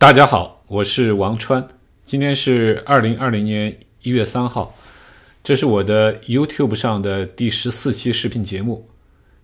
大家好，我是王川，今天是二零二零年一月三号，这是我的 YouTube 上的第十四期视频节目。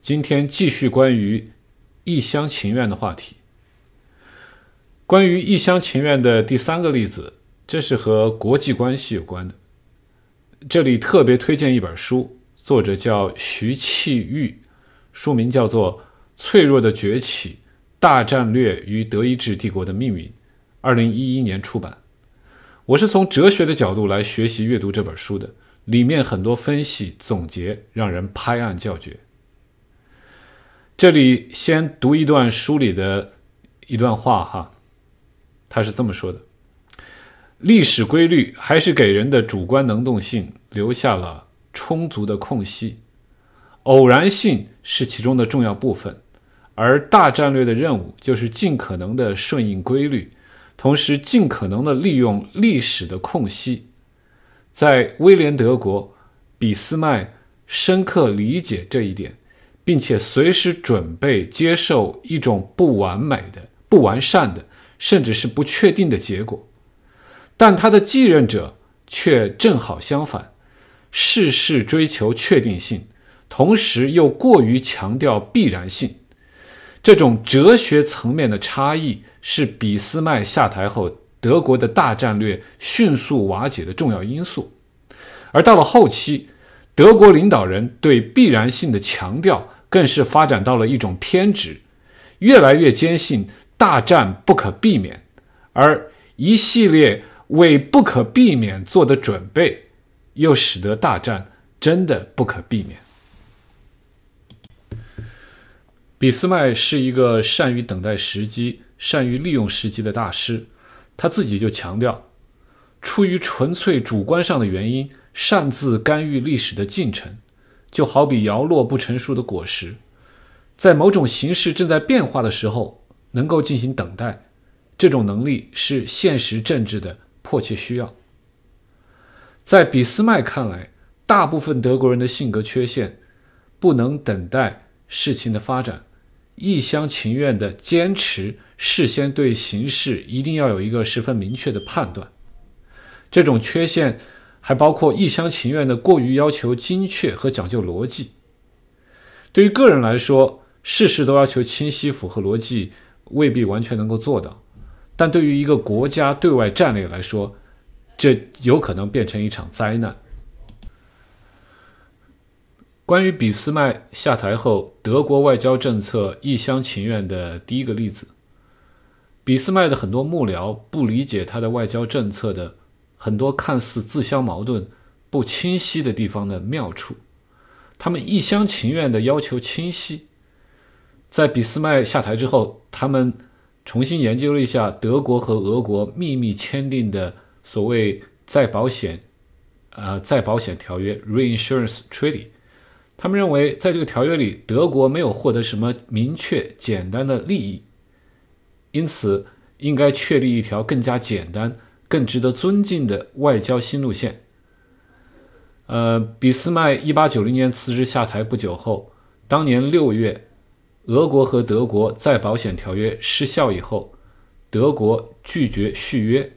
今天继续关于一厢情愿的话题。关于一厢情愿的第三个例子，这是和国际关系有关的。这里特别推荐一本书，作者叫徐气玉，书名叫做《脆弱的崛起：大战略与德意志帝国的命运》。二零一一年出版。我是从哲学的角度来学习阅读这本书的，里面很多分析总结让人拍案叫绝。这里先读一段书里的一段话哈，他是这么说的：历史规律还是给人的主观能动性留下了充足的空隙，偶然性是其中的重要部分，而大战略的任务就是尽可能的顺应规律。同时，尽可能的利用历史的空隙，在威廉德国，俾斯麦深刻理解这一点，并且随时准备接受一种不完美的、不完善的，甚至是不确定的结果。但他的继任者却正好相反，事事追求确定性，同时又过于强调必然性。这种哲学层面的差异是俾斯麦下台后德国的大战略迅速瓦解的重要因素，而到了后期，德国领导人对必然性的强调更是发展到了一种偏执，越来越坚信大战不可避免，而一系列为不可避免做的准备，又使得大战真的不可避免。俾斯麦是一个善于等待时机、善于利用时机的大师，他自己就强调，出于纯粹主观上的原因，擅自干预历史的进程，就好比摇落不成熟的果实，在某种形式正在变化的时候，能够进行等待，这种能力是现实政治的迫切需要。在俾斯麦看来，大部分德国人的性格缺陷，不能等待事情的发展。一厢情愿的坚持，事先对形势一定要有一个十分明确的判断。这种缺陷还包括一厢情愿的过于要求精确和讲究逻辑。对于个人来说，事事都要求清晰、符合逻辑，未必完全能够做到；但对于一个国家对外战略来说，这有可能变成一场灾难。关于俾斯麦下台后德国外交政策一厢情愿的第一个例子，俾斯麦的很多幕僚不理解他的外交政策的很多看似自相矛盾、不清晰的地方的妙处，他们一厢情愿地要求清晰。在俾斯麦下台之后，他们重新研究了一下德国和俄国秘密签订的所谓再保险，呃，再保险条约 （Reinsurance Treaty）。他们认为，在这个条约里，德国没有获得什么明确、简单的利益，因此应该确立一条更加简单、更值得尊敬的外交新路线。呃，俾斯麦一八九零年辞职下台不久后，当年六月，俄国和德国再保险条约失效以后，德国拒绝续约，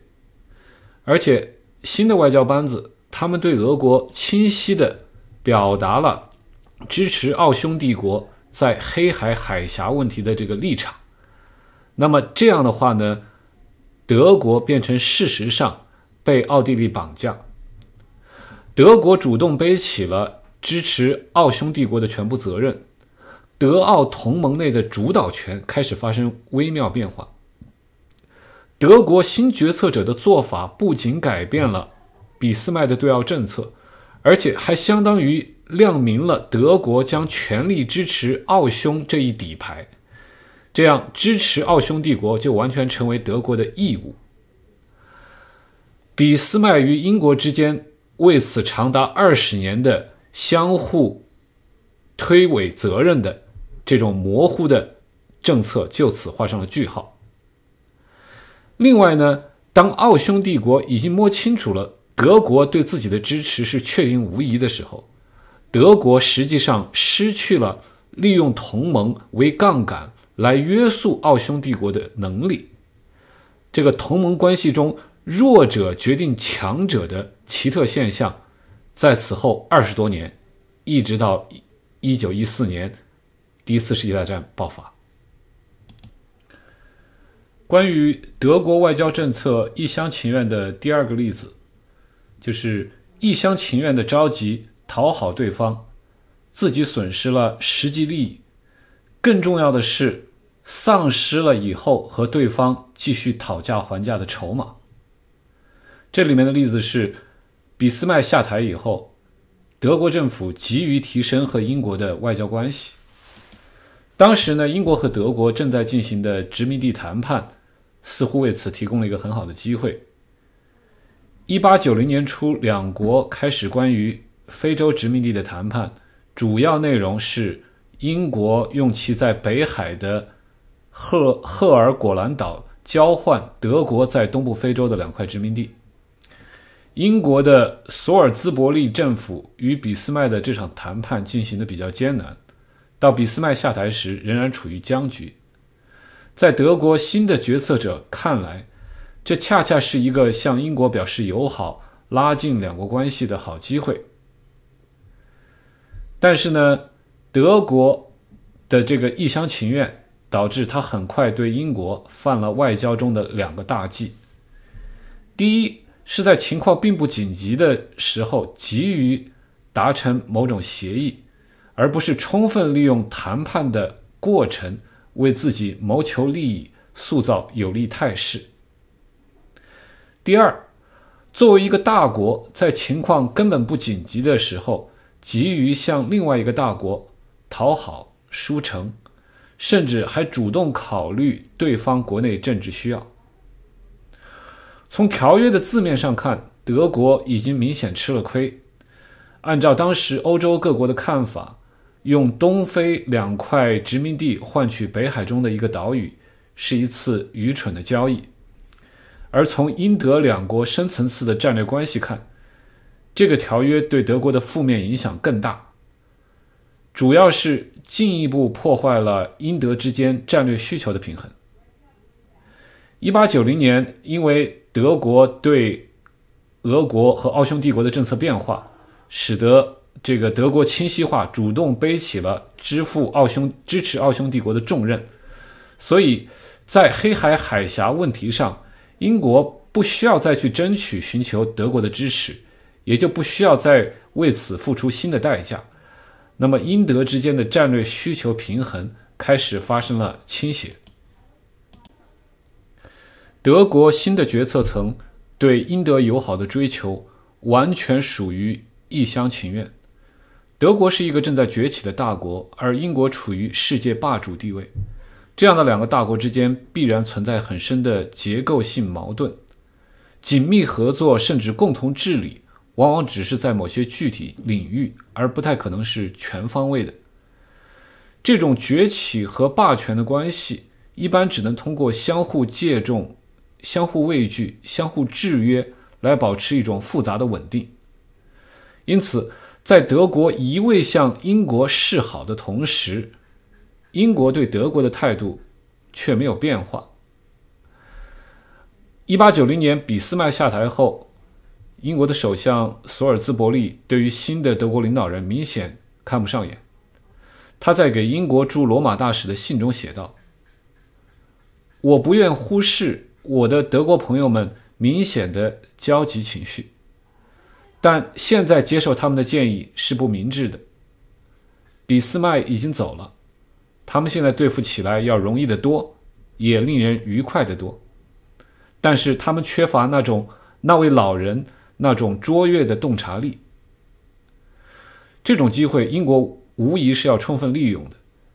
而且新的外交班子，他们对俄国清晰的表达了。支持奥匈帝国在黑海海峡问题的这个立场，那么这样的话呢，德国变成事实上被奥地利绑架，德国主动背起了支持奥匈帝国的全部责任，德奥同盟内的主导权开始发生微妙变化。德国新决策者的做法不仅改变了俾斯麦的对奥政策，而且还相当于。亮明了德国将全力支持奥匈这一底牌，这样支持奥匈帝国就完全成为德国的义务。俾斯麦与英国之间为此长达二十年的相互推诿责任的这种模糊的政策就此画上了句号。另外呢，当奥匈帝国已经摸清楚了德国对自己的支持是确定无疑的时候，德国实际上失去了利用同盟为杠杆来约束奥匈帝国的能力。这个同盟关系中弱者决定强者的奇特现象，在此后二十多年，一直到一九一四年第一次世界大战爆发。关于德国外交政策一厢情愿的第二个例子，就是一厢情愿的着急讨好对方，自己损失了实际利益，更重要的是丧失了以后和对方继续讨价还价的筹码。这里面的例子是，俾斯麦下台以后，德国政府急于提升和英国的外交关系。当时呢，英国和德国正在进行的殖民地谈判。似乎为此提供了一个很好的机会。一八九零年初，两国开始关于非洲殖民地的谈判，主要内容是英国用其在北海的赫赫尔果兰岛交换德国在东部非洲的两块殖民地。英国的索尔兹伯利政府与俾斯麦的这场谈判进行的比较艰难，到俾斯麦下台时仍然处于僵局。在德国新的决策者看来，这恰恰是一个向英国表示友好、拉近两国关系的好机会。但是呢，德国的这个一厢情愿，导致他很快对英国犯了外交中的两个大忌。第一，是在情况并不紧急的时候，急于达成某种协议，而不是充分利用谈判的过程。为自己谋求利益，塑造有利态势。第二，作为一个大国，在情况根本不紧急的时候，急于向另外一个大国讨好、输成，甚至还主动考虑对方国内政治需要。从条约的字面上看，德国已经明显吃了亏。按照当时欧洲各国的看法。用东非两块殖民地换取北海中的一个岛屿，是一次愚蠢的交易。而从英德两国深层次的战略关系看，这个条约对德国的负面影响更大，主要是进一步破坏了英德之间战略需求的平衡。一八九零年，因为德国对俄国和奥匈帝国的政策变化，使得这个德国清晰化主动背起了支付奥匈支持奥匈帝国的重任，所以在黑海海峡问题上，英国不需要再去争取寻求德国的支持，也就不需要再为此付出新的代价。那么英德之间的战略需求平衡开始发生了倾斜。德国新的决策层对英德友好的追求完全属于一厢情愿。德国是一个正在崛起的大国，而英国处于世界霸主地位。这样的两个大国之间必然存在很深的结构性矛盾。紧密合作甚至共同治理，往往只是在某些具体领域，而不太可能是全方位的。这种崛起和霸权的关系，一般只能通过相互借重、相互畏惧、相互制约来保持一种复杂的稳定。因此。在德国一味向英国示好的同时，英国对德国的态度却没有变化。一八九零年，俾斯麦下台后，英国的首相索尔兹伯利对于新的德国领导人明显看不上眼。他在给英国驻罗马大使的信中写道：“我不愿忽视我的德国朋友们明显的焦急情绪。”但现在接受他们的建议是不明智的。俾斯麦已经走了，他们现在对付起来要容易得多，也令人愉快得多。但是他们缺乏那种那位老人那种卓越的洞察力。这种机会，英国无疑是要充分利用的，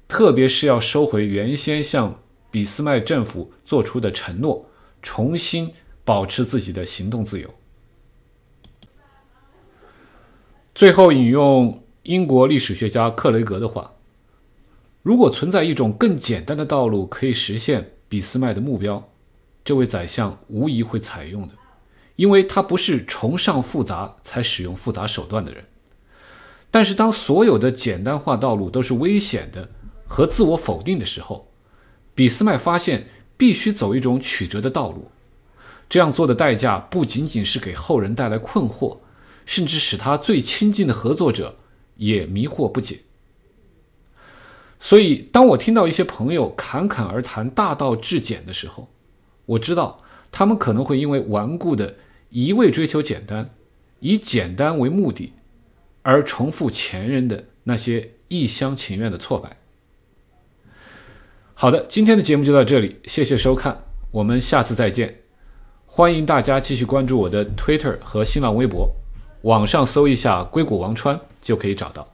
特别是要收回原先向俾斯麦政府做出的承诺，重新保持自己的行动自由。最后引用英国历史学家克雷格的话：“如果存在一种更简单的道路可以实现俾斯麦的目标，这位宰相无疑会采用的，因为他不是崇尚复杂才使用复杂手段的人。但是，当所有的简单化道路都是危险的和自我否定的时候，俾斯麦发现必须走一种曲折的道路，这样做的代价不仅仅是给后人带来困惑，甚至使他最亲近的合作者也迷惑不解。所以，当我听到一些朋友侃侃而谈大道至简的时候，我知道他们可能会因为顽固的一味追求简单，以简单为目的，而重复前人的那些一厢情愿的挫败。好的，今天的节目就到这里，谢谢收看，我们下次再见。欢迎大家继续关注我的 Twitter 和新浪微博，网上搜一下“硅谷王川”就可以找到。